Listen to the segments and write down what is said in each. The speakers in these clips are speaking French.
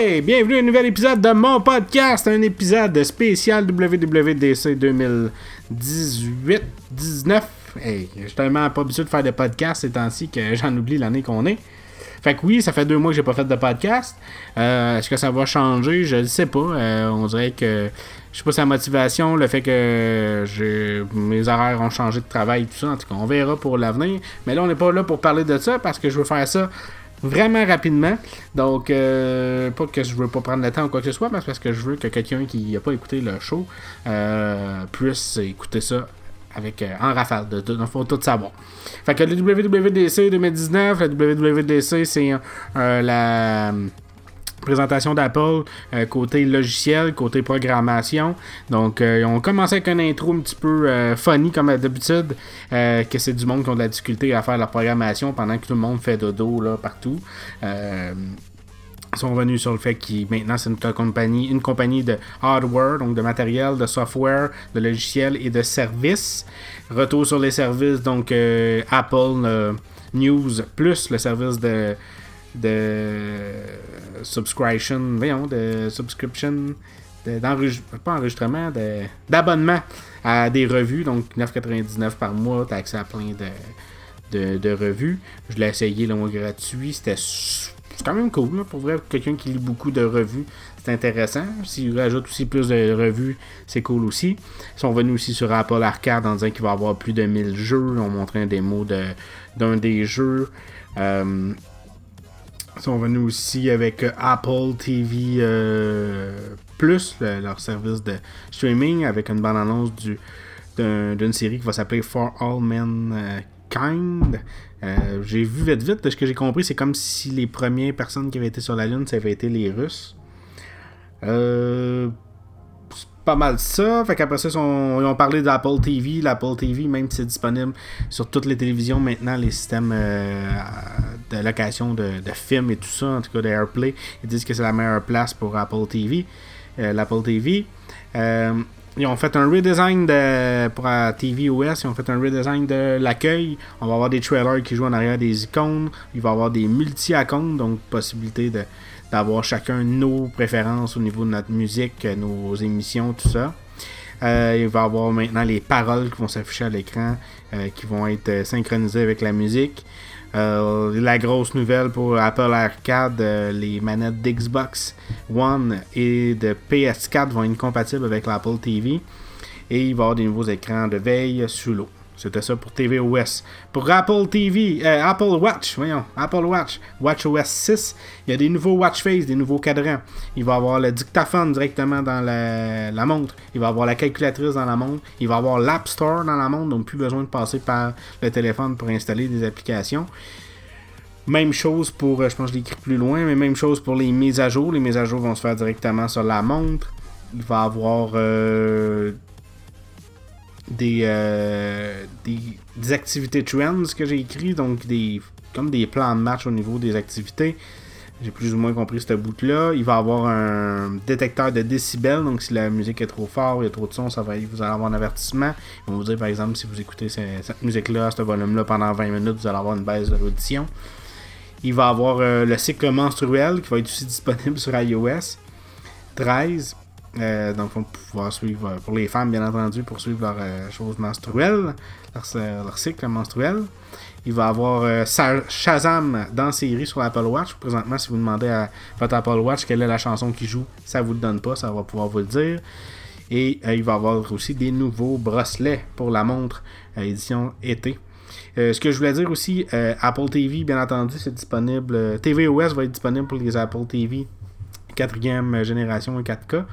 Hey! Bienvenue à un nouvel épisode de mon podcast, un épisode spécial WWDC 2018-19. Hey, je suis tellement pas habitué de faire des podcasts ces temps-ci que j'en oublie l'année qu'on est. Fait que oui, ça fait deux mois que j'ai pas fait de podcast. Euh, Est-ce que ça va changer? Je ne sais pas. Euh, on dirait que je sais pas si la motivation, le fait que mes horaires ont changé de travail, tout ça. En tout cas, on verra pour l'avenir. Mais là, on n'est pas là pour parler de ça parce que je veux faire ça vraiment rapidement. Donc, euh, pas que je veux pas prendre le temps ou quoi que ce soit, mais c'est parce que je veux que quelqu'un qui n'a pas écouté le show euh, puisse écouter ça avec euh, en rafale, de, de, de- tout savoir. Fait que le WWDC 2019, le WWDC, c'est euh, la présentation d'Apple euh, côté logiciel, côté programmation. Donc, euh, ils ont commencé avec une intro un petit peu euh, funny comme d'habitude, euh, que c'est du monde qui ont de la difficulté à faire la programmation pendant que tout le monde fait dodo là, partout. Sont venus sur le fait que maintenant c'est une compagnie, une compagnie de hardware, donc de matériel, de software, de logiciel et de services. Retour sur les services, donc euh, Apple News plus le service de, de subscription, de subscription, de- d'enregistre- pas enregistrement, de- d'abonnement à des revues, donc 9,99 par mois, tu as accès à plein de, de, de revues. Je l'ai essayé le mois gratuit, c'était quand même cool, pour vrai, quelqu'un qui lit beaucoup de revues, c'est intéressant. S'il rajoute aussi plus de revues, c'est cool aussi. Ils sont venus aussi sur Apple Arcade en disant qu'il va y avoir plus de 1000 jeux. Ont montré un démo de- d'un des jeux. Euh, sont venus aussi avec euh, Apple TV euh, Plus, le- leur service de streaming, avec une bande-annonce du- d'un- d'une série qui va s'appeler For All Mankind. Euh, j'ai vu vite vite, de ce que j'ai compris, c'est comme si les premières personnes qui avaient été sur la Lune, ça avait été les Russes. C'est pas mal ça. Fait qu'après ça, ils, sont- ils ont parlé d'Apple TV. L'Apple TV, même si c'est disponible sur toutes les télévisions maintenant, les systèmes de location de, films et tout ça, en tout cas de AirPlay, ils disent que c'est la meilleure place pour Apple TV. euh, L'Apple TV. Euh, ils ont fait un redesign de, pour la TV OS, ils ont fait un redesign de l'accueil. On va avoir des trailers qui jouent en arrière des icônes. Il va y avoir des multi-accounts, donc possibilité d'avoir chacun nos préférences au niveau de notre musique, euh, nos émissions, tout ça. Euh, il va y avoir maintenant les paroles qui vont s'afficher à l'écran, euh, qui vont être euh, synchronisées avec la musique. Euh, la grosse nouvelle pour Apple Arcade, euh, les manettes d'Xbox One et de PS4 vont être compatibles avec l'Apple TV. Et il va y avoir des nouveaux écrans de veille sous l'eau. C'était ça pour tvOS. Pour Apple TV, euh, Apple Watch, voyons, Apple Watch, WatchOS 6, il y a des nouveaux watch face, des nouveaux cadrans. Il va avoir le dictaphone directement dans la, montre. Il va avoir la calculatrice dans la montre. Il va avoir l'App Store dans la montre, donc plus besoin de passer par le téléphone pour installer des applications. Même chose pour, euh, je pense que je l'ai écrit plus loin, mais même chose pour les mises à jour. Les mises à jour vont se faire directement sur la montre. Il va avoir euh, des, euh, des, des activités trends que j'ai écrit, donc des comme des plans de match au niveau des activités. J'ai plus ou moins compris ce bout-là. Il va avoir un détecteur de décibels, donc si la musique est trop forte, il y a trop de son, ça va, vous allez avoir un avertissement. Ils vont vous dire par exemple si vous écoutez cette, cette musique-là, ce volume-là pendant 20 minutes, vous allez avoir une baisse de l'audition. Il va avoir euh, le cycle menstruel qui va être aussi disponible sur iOS 13. Euh, va pouvoir suivre, euh, pour les femmes, bien entendu, pour suivre leur euh, chose menstruelle, leur, euh, cycle menstruel. Il va avoir Shazam dans série sur l'Apple Watch. Présentement, si vous demandez à votre Apple Watch quelle est la chanson qui joue, ça vous le donne pas, ça va pouvoir vous le dire. Et il va avoir aussi des nouveaux bracelets pour la montre édition été. Ce que je voulais dire aussi, Apple TV, bien entendu, c'est disponible. euh, TVOS va être disponible pour les Apple TV 4e génération et 4K.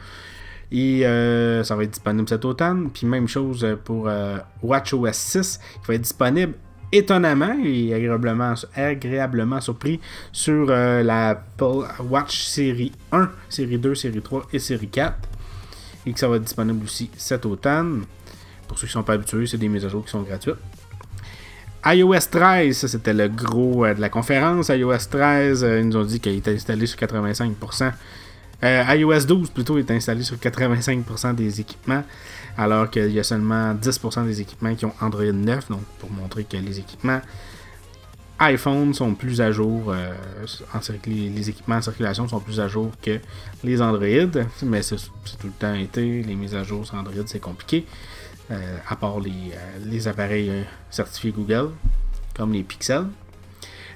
Et euh, ça va être disponible cet automne. Puis même chose pour euh, WatchOS 6, qui va être disponible étonnamment et agréablement, agréablement surpris sur euh, la Watch série 1, série 2, série 3 et série 4. Et que ça va être disponible aussi cet automne. Pour ceux qui ne sont pas habitués, c'est des mises à jour qui sont gratuites iOS 13, ça c'était le gros euh, de la conférence. iOS 13, euh, ils nous ont dit qu'il était installé sur 85%. Euh, iOS 12 plutôt est installé sur 85% des équipements, alors qu'il y a seulement 10% des équipements qui ont Android 9, donc pour montrer que les équipements iPhones sont plus à jour, euh, les, équipements en circulation sont plus à jour que les Android, mais c'est tout le temps été, les mises à jour sur Android c'est compliqué, euh, à part les, les appareils certifiés Google, comme les Pixels.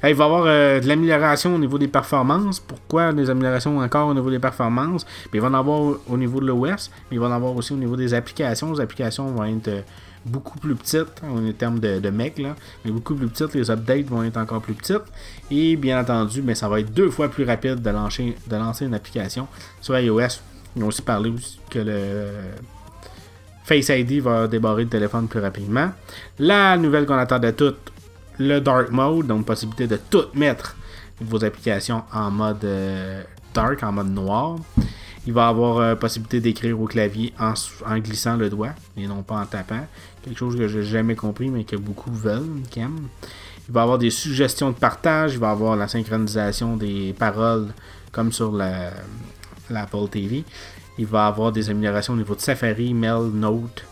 Il va y avoir de l'amélioration au niveau des performances. Pourquoi des améliorations encore au niveau des performances? il va en avoir au niveau de l'OS, mais il va en avoir aussi au niveau des applications. Les applications vont être beaucoup plus petites en termes de, de mecs, là, mais beaucoup plus petites. Les updates vont être encore plus petites. Et bien entendu, mais ça va être deux fois plus rapide de lancer, une application sur iOS. Ils ont aussi parlé que le Face ID va débarrer le téléphone plus rapidement. La nouvelle qu'on attendait toutes, le Dark Mode, donc possibilité de tout mettre vos applications en mode euh, dark, en mode noir. Il va avoir euh, possibilité d'écrire au clavier en, glissant le doigt et non pas en tapant. Quelque chose que j'ai jamais compris mais que beaucoup veulent, aiment. Il va avoir des suggestions de partage, il va avoir la synchronisation des paroles comme sur l'Apple TV. Il va avoir des améliorations au niveau de Safari, Mail, Note,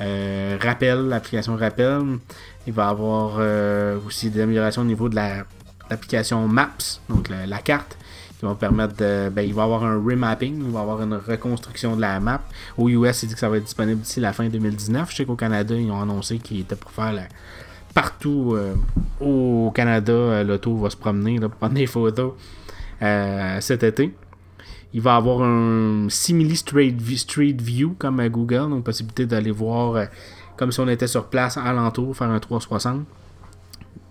euh, Rappel, l'application Rappel. Il va avoir euh, aussi des améliorations au niveau de l'application Maps, donc la carte qui vont permettre de. Ben, il va y avoir un remapping, il va y avoir une reconstruction de la map. Au US, il dit que ça va être disponible d'ici la fin 2019. Je sais qu'au Canada, ils ont annoncé qu'il était pour faire partout euh, au Canada, l'auto va se promener pour prendre des photos cet été. Il va avoir un simili street, view comme à Google, donc possibilité d'aller voir comme si on était sur place alentour, faire un 360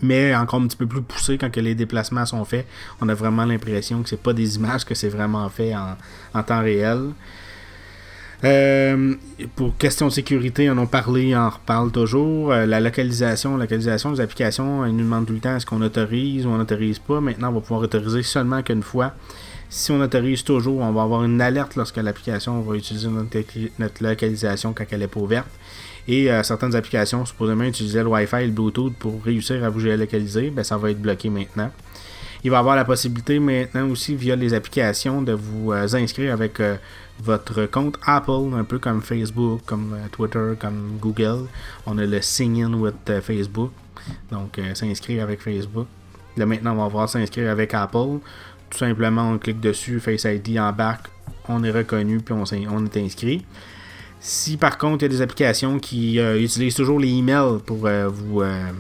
mais encore un petit peu plus poussé quand que les déplacements sont faits. On a vraiment l'impression que c'est pas des images, que c'est vraiment fait en, temps réel. Euh, pour question de sécurité, on en a parlé, on en reparle toujours. Euh, la localisation, localisation des applications, ils nous demandent tout le temps est-ce qu'on autorise ou on n'autorise pas? Maintenant, on va pouvoir autoriser seulement qu'une fois. Si on autorise toujours, on va avoir une alerte lorsque l'application va utiliser notre, localisation quand elle n'est pas ouverte. Et euh, certaines applications, supposément utilisaient le Wi-Fi et le Bluetooth pour réussir à vous géolocaliser, ben, ça va être bloqué maintenant. Il va avoir la possibilité maintenant aussi via les applications de vous euh, inscrire avec euh, votre compte Apple, un peu comme Facebook, comme Twitter, comme Google. On a le Sign In with Facebook, donc s'inscrire avec Facebook. Là maintenant, on va voir s'inscrire avec Apple. Tout simplement, on clique dessus, Face ID embarque, on est reconnu puis on, est inscrit. Si par contre il y a des applications qui euh, utilisent toujours les emails pour euh, vous, euh,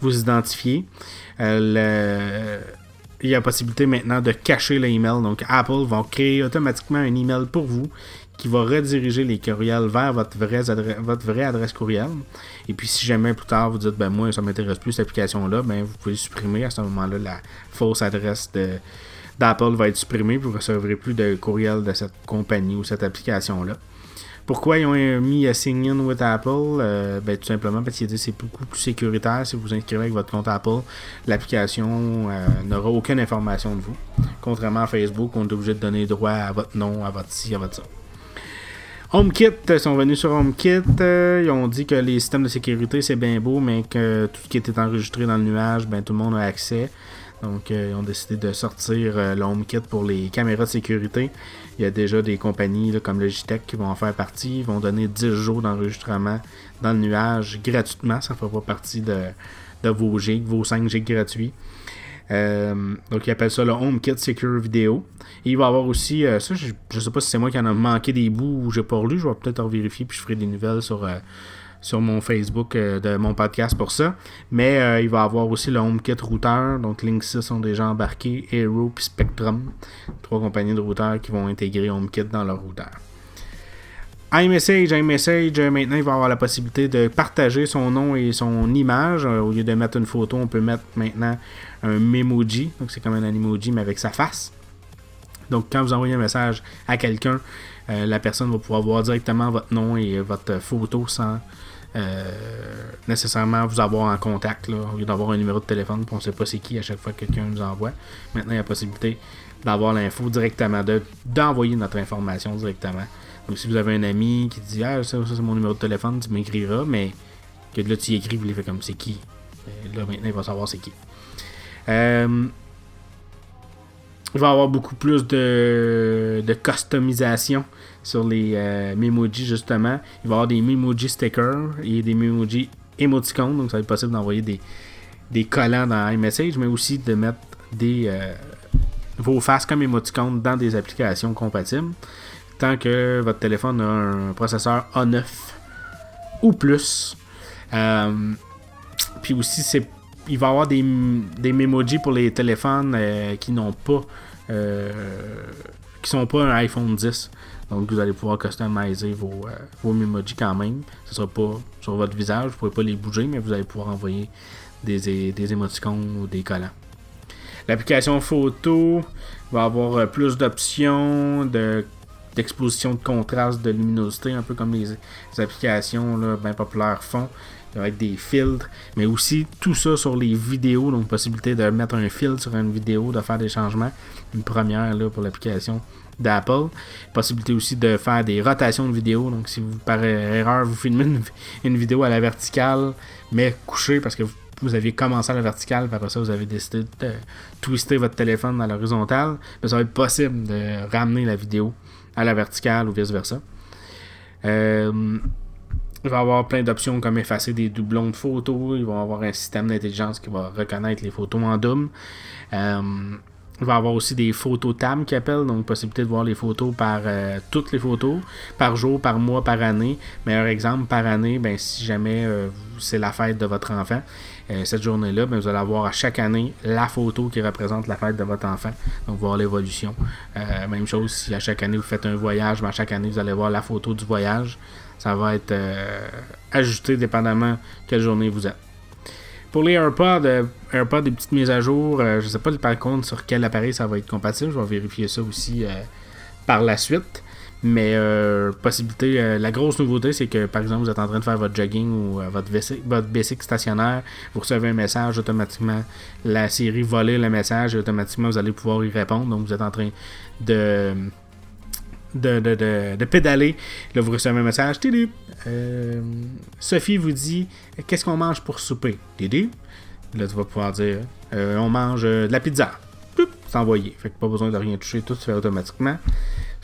vous identifier, il y a possibilité maintenant de cacher l'email. Donc Apple va créer automatiquement un email pour vous qui va rediriger les courriels vers votre vraie, adresse courriel. Et puis si jamais plus tard vous dites ben moi ça m'intéresse plus cette application là, ben vous pouvez supprimer à ce moment-là la fausse adresse d'Apple va être supprimée, vous ne recevrez plus de courriel de cette compagnie ou cette application là. Pourquoi ils ont mis Sign In with Apple? Euh, ben, Tout simplement parce qu'ils que c'est beaucoup plus sécuritaire si vous inscrivez avec votre compte Apple. L'application euh, n'aura aucune information de vous. Contrairement à Facebook, on est obligé de donner droit à votre nom, à votre ci, à votre ça. HomeKit euh, sont venus sur HomeKit. ils ont dit que les systèmes de sécurité c'est bien beau, mais que tout ce qui était enregistré dans le nuage, ben, tout le monde a accès. Donc, ils ont décidé de sortir le HomeKit pour les caméras de sécurité. Il y a déjà des compagnies comme Logitech qui vont en faire partie. Ils vont donner 10 jours d'enregistrement dans le nuage gratuitement. Ça ne fera pas partie de, vos gigs, vos 5 gigs gratuits. Euh, donc, ils appellent ça le HomeKit Secure Video. Et il va y avoir aussi, euh, ça, je ne sais pas si c'est moi qui en a manqué des bouts ou j'ai pas relu. Je vais peut-être en vérifier puis je ferai des nouvelles sur, euh, sur mon Facebook euh, de mon podcast pour ça. Mais euh, il va avoir aussi le HomeKit routeur. Donc Linksys sont déjà embarqués. Aero et Spectrum. Trois compagnies de routeurs qui vont intégrer HomeKit dans leur routeur. iMessage, iMessage, euh, maintenant il va avoir la possibilité de partager son nom et son image. Au lieu de mettre une photo, on peut mettre maintenant un memoji. Donc c'est comme un emoji mais avec sa face. Donc quand vous envoyez un message à quelqu'un, la personne va pouvoir voir directement votre nom et votre photo sans nécessairement vous avoir en contact, là, au lieu d'avoir un numéro de téléphone, puis on ne sait pas c'est qui à chaque fois que quelqu'un nous envoie. Maintenant, il y a la possibilité d'avoir l'info directement, d'envoyer notre information directement. Donc, si vous avez un ami qui dit Ah, ça, c'est mon numéro de téléphone, tu m'écriras, mais que là, tu y écris, vous les fait comme c'est qui? Euh, là, maintenant, il va savoir c'est qui. Euh, il va y avoir beaucoup plus de, de customisation sur les euh, Memoji justement. Il va y avoir des Memoji stickers et des Memoji emoticons, donc ça va être possible d'envoyer des, des collants dans iMessage, mais aussi de mettre des vos faces comme émoticônes dans des applications compatibles. Tant que votre téléphone a un processeur A9 ou plus. puis aussi, c'est il va y avoir des, des Memoji pour les téléphones qui n'ont pas qui sont pas un iPhone 10. Donc vous allez pouvoir customiser vos, euh, vos Memoji quand même. Ce sera pas sur votre visage, vous ne pourrez pas les bouger, mais vous allez pouvoir envoyer des, des émoticônes ou des collants. L'application photo va avoir euh, plus d'options de d'exposition de contraste, de luminosité, un peu comme les, applications là, bien populaires font, avec des filtres, mais aussi tout ça sur les vidéos, donc possibilité de mettre un filtre sur une vidéo, de faire des changements. Une première là, pour l'application d'Apple. Possibilité aussi de faire des rotations de vidéos. Donc, si vous, par erreur, vous filmez une, vidéo à la verticale, mais couchée parce que vous, aviez commencé à la verticale, après ça, vous avez décidé de twister votre téléphone à l'horizontale, ben, ça va être possible de ramener la vidéo à la verticale ou vice-versa. Euh, il va avoir plein d'options comme effacer des doublons de photos. Il va avoir un système d'intelligence qui va reconnaître les photos en double. Euh, il va avoir aussi des photos TAM qui appellent, donc possibilité de voir les photos par euh, toutes les photos, par jour, par mois, par année. Meilleur exemple, par année, ben, si jamais euh, c'est la fête de votre enfant, cette journée-là, ben, vous allez avoir à chaque année la photo qui représente la fête de votre enfant. Donc voir l'évolution. même chose si à chaque année vous faites un voyage, ben, à chaque année vous allez voir la photo du voyage. Ça va être ajusté dépendamment quelle journée vous êtes. Pour les AirPods, euh, AirPods, des petites mises à jour. Euh, je ne sais pas par contre sur quel appareil ça va être compatible. Je vais vérifier ça aussi euh, par la suite. Mais possibilité, la grosse nouveauté, c'est que par exemple, vous êtes en train de faire votre jogging ou votre, votre basic stationnaire, vous recevez un message automatiquement, la série volait le message et automatiquement vous allez pouvoir y répondre. Donc vous êtes en train de de, de, de, pédaler. Là, vous recevez un message. Euh, Sophie vous dit Qu'est-ce qu'on mange pour souper Là, tu vas pouvoir dire euh, On mange euh, de la pizza. C'est envoyé. Fait que pas besoin de rien toucher, tout se fait automatiquement.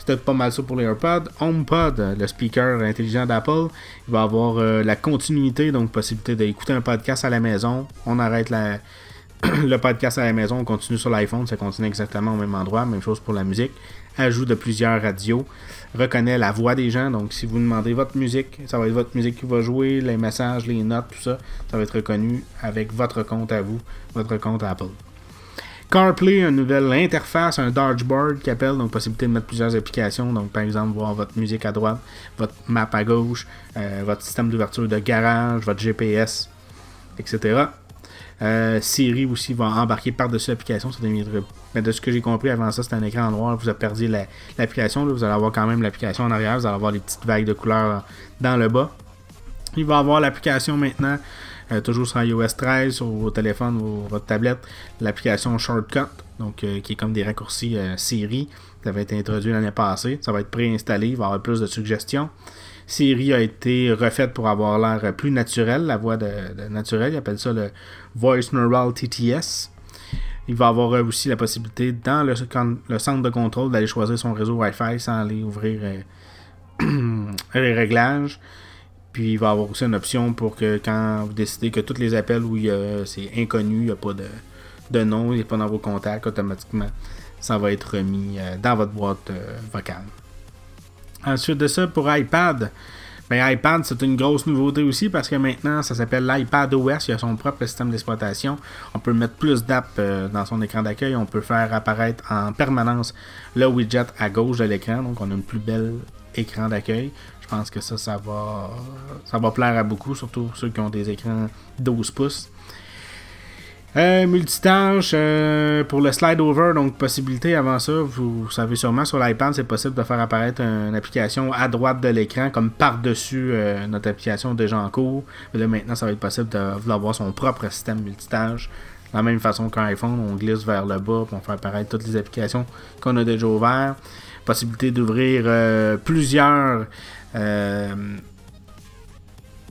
C'était pas mal ça pour les AirPods. HomePod, le speaker intelligent d'Apple, il va avoir la continuité, donc possibilité d'écouter un podcast à la maison. On arrête la, le podcast à la maison, on continue sur l'iPhone, ça continue exactement au même endroit. Même chose pour la musique ajout de plusieurs radios, reconnaît la voix des gens. Donc, si vous demandez votre musique, ça va être votre musique qui va jouer, les messages, les notes, tout ça, ça va être reconnu avec votre compte à vous, votre compte Apple. CarPlay, une nouvelle interface, un dashboard qui appelle, donc possibilité de mettre plusieurs applications, donc par exemple voir votre musique à droite, votre map à gauche, euh, votre système d'ouverture de garage, votre GPS, etc. Euh, Siri aussi va embarquer par-dessus l'application. Ça Mais de ce que j'ai compris avant ça, c'était un écran noir. Vous avez perdu l'application. vous allez avoir quand même l'application en arrière. Vous allez avoir les petites vagues de couleurs dans le bas. Il va avoir l'application maintenant, euh, toujours sur iOS 13, sur vos téléphones ou votre tablette, l'application Shortcut, donc euh, qui est comme des raccourcis Siri. Ça avait été introduit l'année passée. Ça va être préinstallé. Il va y avoir plus de suggestions. Siri a été refaite pour avoir l'air plus naturel, la voix naturelle. Ils appellent ça le Voice Neural TTS. Il va avoir aussi la possibilité dans le, centre de contrôle d'aller choisir son réseau Wi-Fi sans aller ouvrir euh, les réglages. Puis il va avoir aussi une option pour que quand vous décidez que tous les appels où c'est inconnu, il n'y a pas de, nom, il n'est pas dans vos contacts, automatiquement, ça va être remis euh, dans votre boîte euh, vocale. Ensuite de ça, pour iPad, ben, iPad, c'est une grosse nouveauté aussi parce que maintenant, ça s'appelle l'iPad OS. Il a son propre système d'exploitation. On peut mettre plus d'apps euh, dans son écran d'accueil. On peut faire apparaître en permanence le widget à gauche de l'écran. Donc, on a une plus belle écran d'accueil. Je pense que ça, ça va, ça va plaire à beaucoup, surtout ceux qui ont des écrans 12 pouces. Euh, multitâche euh, pour le slide over, donc possibilité avant ça, vous, savez sûrement sur l'iPad, c'est possible de faire apparaître une application à droite de l'écran comme par-dessus euh, notre application déjà en cours. Mais là maintenant, ça va être possible d'avoir son propre système multitâche. De la même façon qu'un iPhone, on glisse vers le bas pour faire apparaître toutes les applications qu'on a déjà ouvertes. Possibilité d'ouvrir euh, plusieurs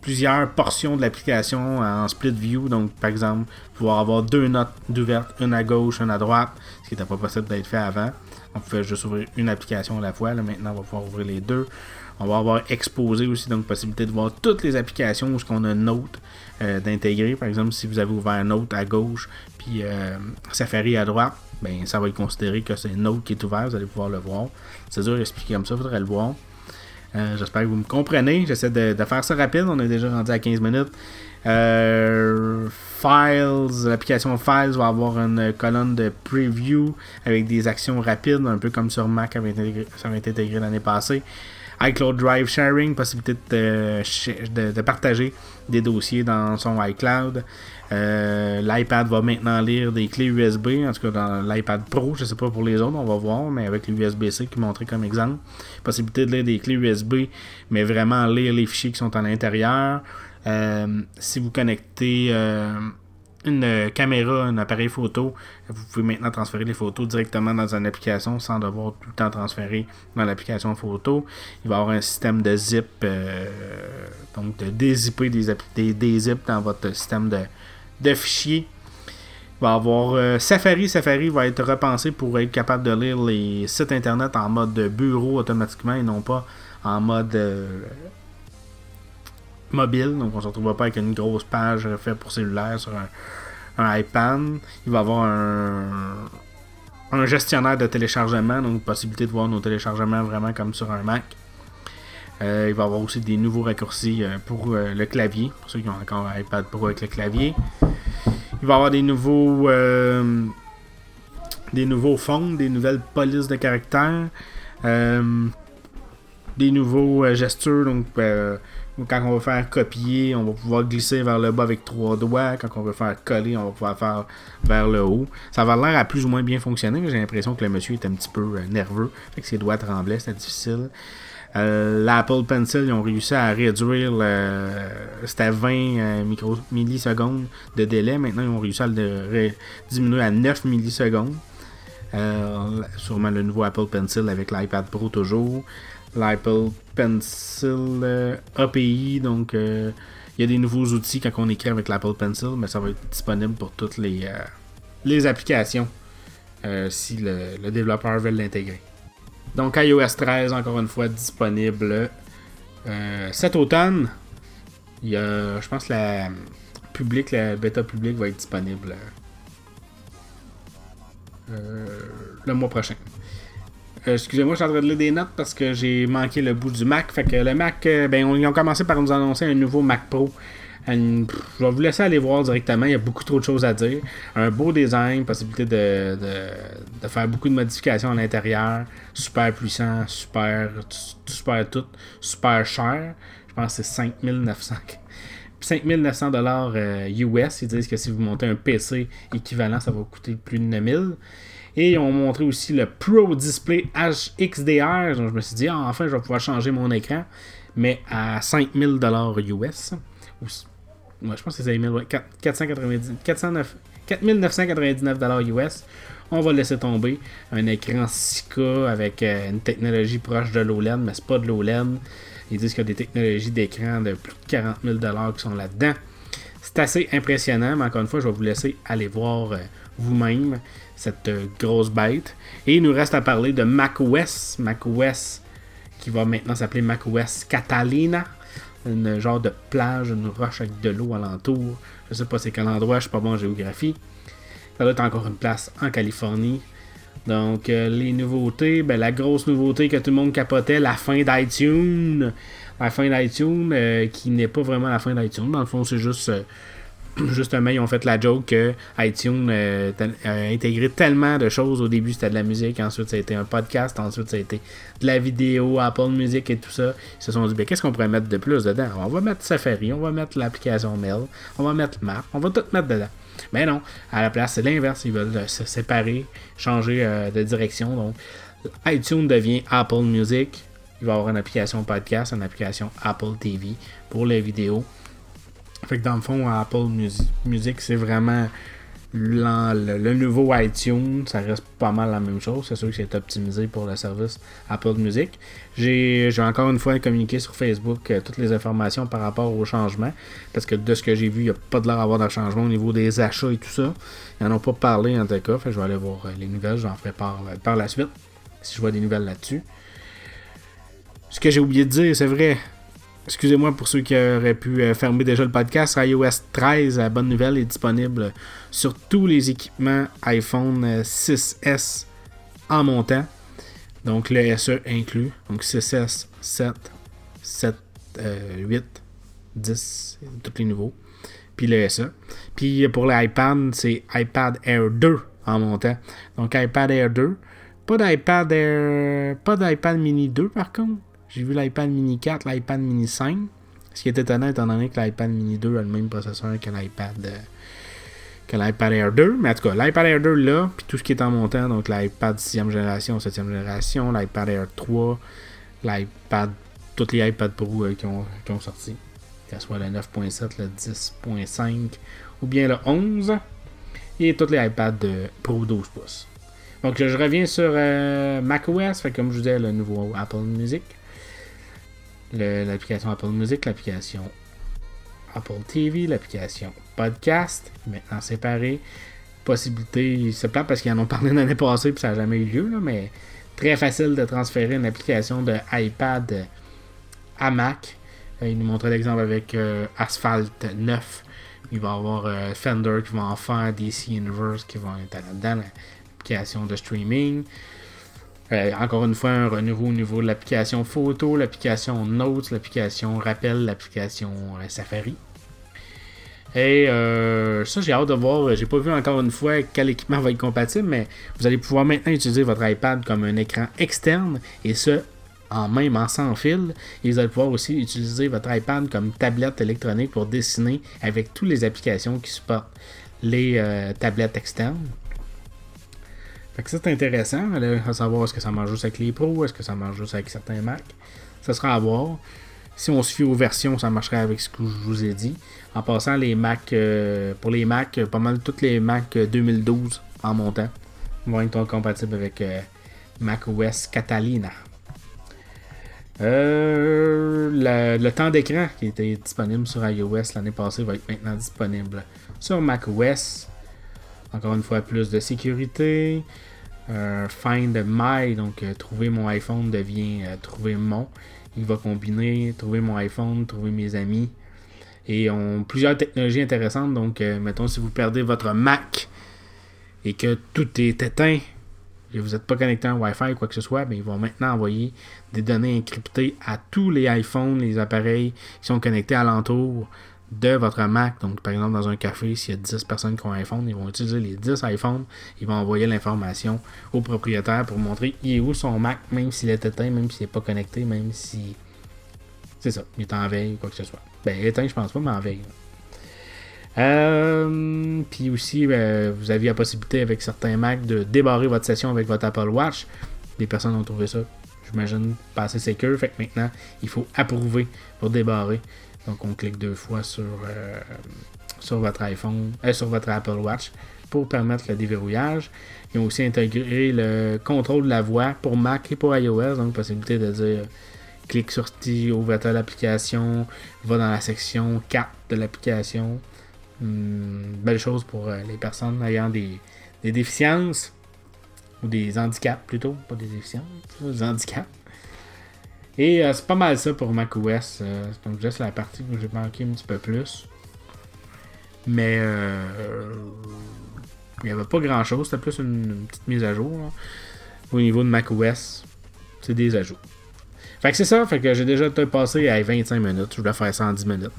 plusieurs portions de l'application en split view. Donc, par exemple, pouvoir avoir deux notes d'ouverture, une à gauche, une à droite, ce qui n'était pas possible d'être fait avant. On pouvait juste ouvrir une application à la fois. Là, maintenant, on va pouvoir ouvrir les deux. On va avoir exposé aussi, donc possibilité de voir toutes les applications où qu'on a Note euh, d'intégrer. Par exemple, si vous avez ouvert Note à gauche, puis euh, Safari à droite, ben ça va être considéré que c'est Note qui est ouvert, vous allez pouvoir le voir. C'est dur d'expliquer comme ça, il faudrait le voir. Euh, j'espère que vous me comprenez. J'essaie de, faire ça rapide. On est déjà rendu à 15 minutes. Files, l'application Files va avoir une colonne de preview avec des actions rapides, un peu comme sur Mac, ça avait été intégré l'année passée iCloud Drive Sharing, possibilité de, partager des dossiers dans son iCloud. Euh, L'iPad va maintenant lire des clés USB, en tout cas dans l'iPad Pro, je ne sais pas pour les autres, on va voir, mais avec l'USB-C qui montré comme exemple. Possibilité de lire des clés USB, mais vraiment lire les fichiers qui sont à l'intérieur. Euh, si vous connectez euh, une caméra, un appareil photo, vous pouvez maintenant transférer les photos directement dans une application sans devoir tout le temps transférer dans l'application photo. Il va y avoir un système de zip, donc de dézipper des, des, zips dans votre système de, fichiers. Il va avoir euh, Safari. Safari va être repensé pour être capable de lire les sites internet en mode bureau automatiquement et non pas en mode mobile, donc on ne se retrouvera pas avec une grosse page faite pour cellulaire sur un, iPad. Il va avoir un, gestionnaire de téléchargement, donc possibilité de voir nos téléchargements vraiment comme sur un Mac. Euh, il va y avoir aussi des nouveaux raccourcis euh, pour euh, le clavier, pour ceux qui ont encore un iPad Pro avec le clavier. Il va y avoir des nouveaux des nouveaux fonds, des nouvelles polices de caractère, des nouveaux gestures, donc quand on va faire copier, on va pouvoir glisser vers le bas avec trois doigts. Quand on veut faire coller, on va pouvoir faire vers le haut. Ça va l'air à plus ou moins bien fonctionner, mais j'ai l'impression que le monsieur est un petit peu euh, nerveux. Fait que ses doigts tremblaient, c'était difficile. Euh, L'Apple Pencil, ils ont réussi à réduire le. C'était 20 euh, millisecondes de délai. Maintenant, ils ont réussi à le diminuer à 9 millisecondes. sûrement le nouveau Apple Pencil avec l'iPad Pro toujours l'Apple Pencil euh, API. Donc, euh, il y a des nouveaux outils quand on écrit avec l'Apple Pencil, mais ça va être disponible pour toutes euh, les applications si le, développeur veut l'intégrer. Donc, iOS 13, encore une fois, disponible cet automne. Il y a, je pense, la public, la bêta publique va être disponible le mois prochain. Euh, excusez-moi, je suis en train de lire des notes parce que j'ai manqué le bout du Mac. Fait que le Mac, euh, ben, ils ont commencé par nous annoncer un nouveau Mac Pro. Je vais vous laisser aller voir directement. Il y a beaucoup trop de choses à dire. Un beau design, possibilité de, faire beaucoup de modifications à l'intérieur. Super puissant, super, super tout, super cher. Je pense que c'est 5900. 5900 dollars US. Ils disent que si vous montez un PC équivalent, ça va coûter plus de 9000. Et ils ont montré aussi le Pro Display HXDR. Donc je me suis dit, ah, enfin, je vais pouvoir changer mon écran, mais à 5000$ US. Moi, je pense que c'est 4999$ US. On va laisser tomber un écran 6K avec euh, une technologie proche de l'OLED, mais c'est pas de l'OLED. Ils disent qu'il y a des technologies d'écran de plus de 40 000$ qui sont là-dedans. C'est assez impressionnant, mais encore une fois, je vais vous laisser aller voir euh, vous-même cette euh, grosse bête. Et il nous reste à parler de macOS. macOS qui va maintenant s'appeler macOS Catalina. Une genre de plage, une roche avec de l'eau alentour. Je sais pas c'est quel endroit, je suis pas bon en géographie. Ça doit être encore une place en Californie. Donc, euh, les nouveautés, ben, la grosse nouveauté que tout le monde capotait, la fin d'iTunes. La fin d'iTunes, euh, qui n'est pas vraiment la fin d'iTunes. Dans le fond, c'est juste justement, ils ont fait la joke que iTunes euh, a intégré tellement de choses. Au début, c'était de la musique, ensuite, ça a été un podcast, ensuite, ça a été de la vidéo, Apple Music et tout ça. Ils se sont dit, ben, qu'est-ce qu'on pourrait mettre de plus dedans? On va mettre Safari, on va mettre l'application Mail, on va mettre Map, on va tout mettre dedans. Mais non, à la place, c'est l'inverse. Ils veulent se séparer, changer euh, de direction. Donc, iTunes devient Apple Music. Il va y avoir une application podcast, une application Apple TV pour les vidéos. Fait que dans le fond, Apple Music, c'est vraiment le, nouveau iTunes. Ça reste pas mal la même chose. C'est sûr que c'est optimisé pour le service Apple Music. J'ai encore une fois communiqué sur Facebook euh, toutes les informations par rapport au changement. Parce que de ce que j'ai vu, il n'y a pas de l'air d'avoir de changement au niveau des achats et tout ça. Ils n'en ont pas parlé en tout cas. Fait je vais aller voir euh, les nouvelles. J'en ferai par, par la suite. si je vois des nouvelles là-dessus. Ce que j'ai oublié de dire, c'est vrai. Excusez-moi pour ceux qui auraient pu euh, fermer déjà le podcast. iOS 13, la bonne nouvelle, est disponible sur tous les équipements iPhone 6S en montant. Donc le SE inclus. Donc 6S, 7, 7, 8, 10, tous les nouveaux. Puis le SE. Puis pour l'iPad, c'est iPad Air 2 en montant. Donc iPad Air 2. Pas d'iPad Air. Pas d'iPad Mini 2 par contre. J'ai vu l'iPad Mini 4, l'iPad Mini 5. Ce qui est étonnant étant donné que l'iPad Mini 2 a le même processeur que l'iPad. Euh, Air 2. Mais en tout cas, l'iPad Air 2 là, puis tout ce qui est en montant, donc l'iPad 6e génération, 7e génération, l'iPad Air 3, l'iPad, toutes les iPad Pro euh, qui, ont, sorti. Que ce soit le 9.7, le 10.5 ou bien le 11. Et toutes les iPads de Pro 12 pouces. Donc je reviens sur euh, macOS, fait comme je vous disais, le nouveau Apple Music. L'application Apple Music, l'application Apple TV, l'application Podcast, maintenant séparé. Possibilité, c'est pas parce qu'ils en ont parlé l'année passée et ça n'a jamais eu lieu, mais très facile de transférer une application de iPad à Mac. Euh, il nous montrait l'exemple avec euh, Asphalt 9. Il va y avoir euh, Fender qui va en faire, DC Universe qui va être là-dedans, l'application de streaming. Encore une fois, un renouveau au niveau de l'application photo, l'application Notes, l'application Rappel, l'application Safari. Et euh, ça, j'ai hâte de voir. J'ai pas vu encore une fois quel équipement va être compatible, mais vous allez pouvoir maintenant utiliser votre iPad comme un écran externe et ce, en même en sans fil. Et vous allez pouvoir aussi utiliser votre iPad comme tablette électronique pour dessiner avec toutes les applications qui supportent les euh, tablettes externes. Fait que c'est intéressant à savoir est-ce que ça marche juste avec les pros, est-ce que ça marche juste avec certains Mac. Ça sera à voir. Si on se fie aux versions, ça marcherait avec ce que je vous ai dit. En passant, les Mac, euh, pour les Mac, pas mal toutes les Mac 2012 en montant vont être compatibles avec euh, Mac OS Catalina. Euh, le, temps d'écran qui était disponible sur iOS l'année passée va être maintenant disponible sur Mac OS. Encore une fois, plus de sécurité. find My, donc trouver mon iPhone devient trouver mon. Il va combiner trouver mon iPhone, trouver mes amis. Et ont plusieurs technologies intéressantes. Donc, euh, mettons, si vous perdez votre Mac et que tout est éteint, et vous n'êtes pas connecté en Wi-Fi ou quoi que ce soit, mais ils vont maintenant envoyer des données encryptées à tous les iPhones, les appareils qui sont connectés alentour de votre Mac. Donc, par exemple, dans un café, s'il y a 10 personnes qui ont un iPhone, ils vont utiliser les 10 iPhones. Ils vont envoyer l'information au propriétaire pour montrer il est où son Mac, même s'il est éteint, même s'il n'est pas connecté, même si. C'est ça, il est en veille ou quoi que ce soit. Ben, éteint, je pense pas, mais en veille. Euh, puis aussi, ben, vous aviez la possibilité avec certains Macs de débarrer votre session avec votre Apple Watch. Les personnes ont trouvé ça, j'imagine, pas assez secure. Fait que maintenant, il faut approuver pour débarrer. Donc on clique deux fois sur, euh, sur votre iPhone, euh, sur votre Apple Watch pour permettre le déverrouillage. Ils ont aussi intégré le contrôle de la voix pour Mac et pour iOS, donc possibilité de dire clique sur ouvre l'application, va dans la section 4 de l'application. Hmm, belle chose pour euh, les personnes ayant des, des, déficiences ou des handicaps plutôt, pas des déficiences, des handicaps. Et euh, c'est pas mal ça pour macOS. Euh, donc, juste la partie que j'ai manqué un petit peu plus. Mais euh, il n'y avait pas grand chose. C'était plus une, petite mise à jour. Au niveau de macOS, c'est des ajouts. Fait que c'est ça. Fait que j'ai déjà passé à 25 minutes. Je vais faire ça en 10 minutes.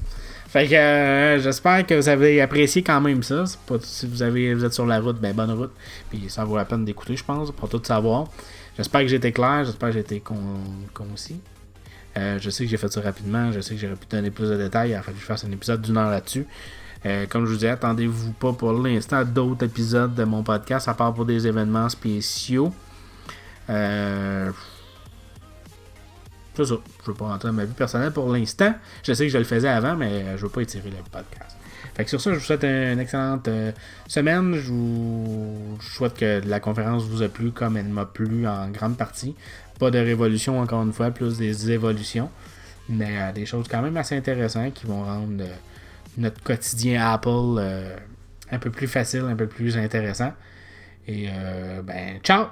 Fait que j'espère que vous avez apprécié quand même ça. Si vous, avez, vous êtes sur la route, ben bonne route. Puis ça vaut la peine d'écouter, je pense, pour tout savoir. J'espère que j'ai été clair, j'espère que j'ai été concis. Euh, je sais que j'ai fait ça rapidement, je sais que j'aurais pu donner plus de détails, il a fallu que je fasse un épisode d'une heure là-dessus. Euh, comme je vous disais, attendez-vous pas pour l'instant d'autres épisodes de mon podcast, à part pour des événements spéciaux. Euh, c'est ça. Je veux pas rentrer dans ma vie personnelle pour l'instant. Je sais que je le faisais avant, mais je veux pas étirer le podcast. Fait que sur ça, je vous souhaite une excellente euh, semaine. Je vous souhaite que la conférence vous a plu comme elle m'a plu en grande partie. Pas de révolution encore une fois, plus des évolutions. Mais euh, des choses quand même assez intéressantes qui vont rendre euh, notre quotidien Apple un peu plus facile, un peu plus intéressant. Et ben, ciao!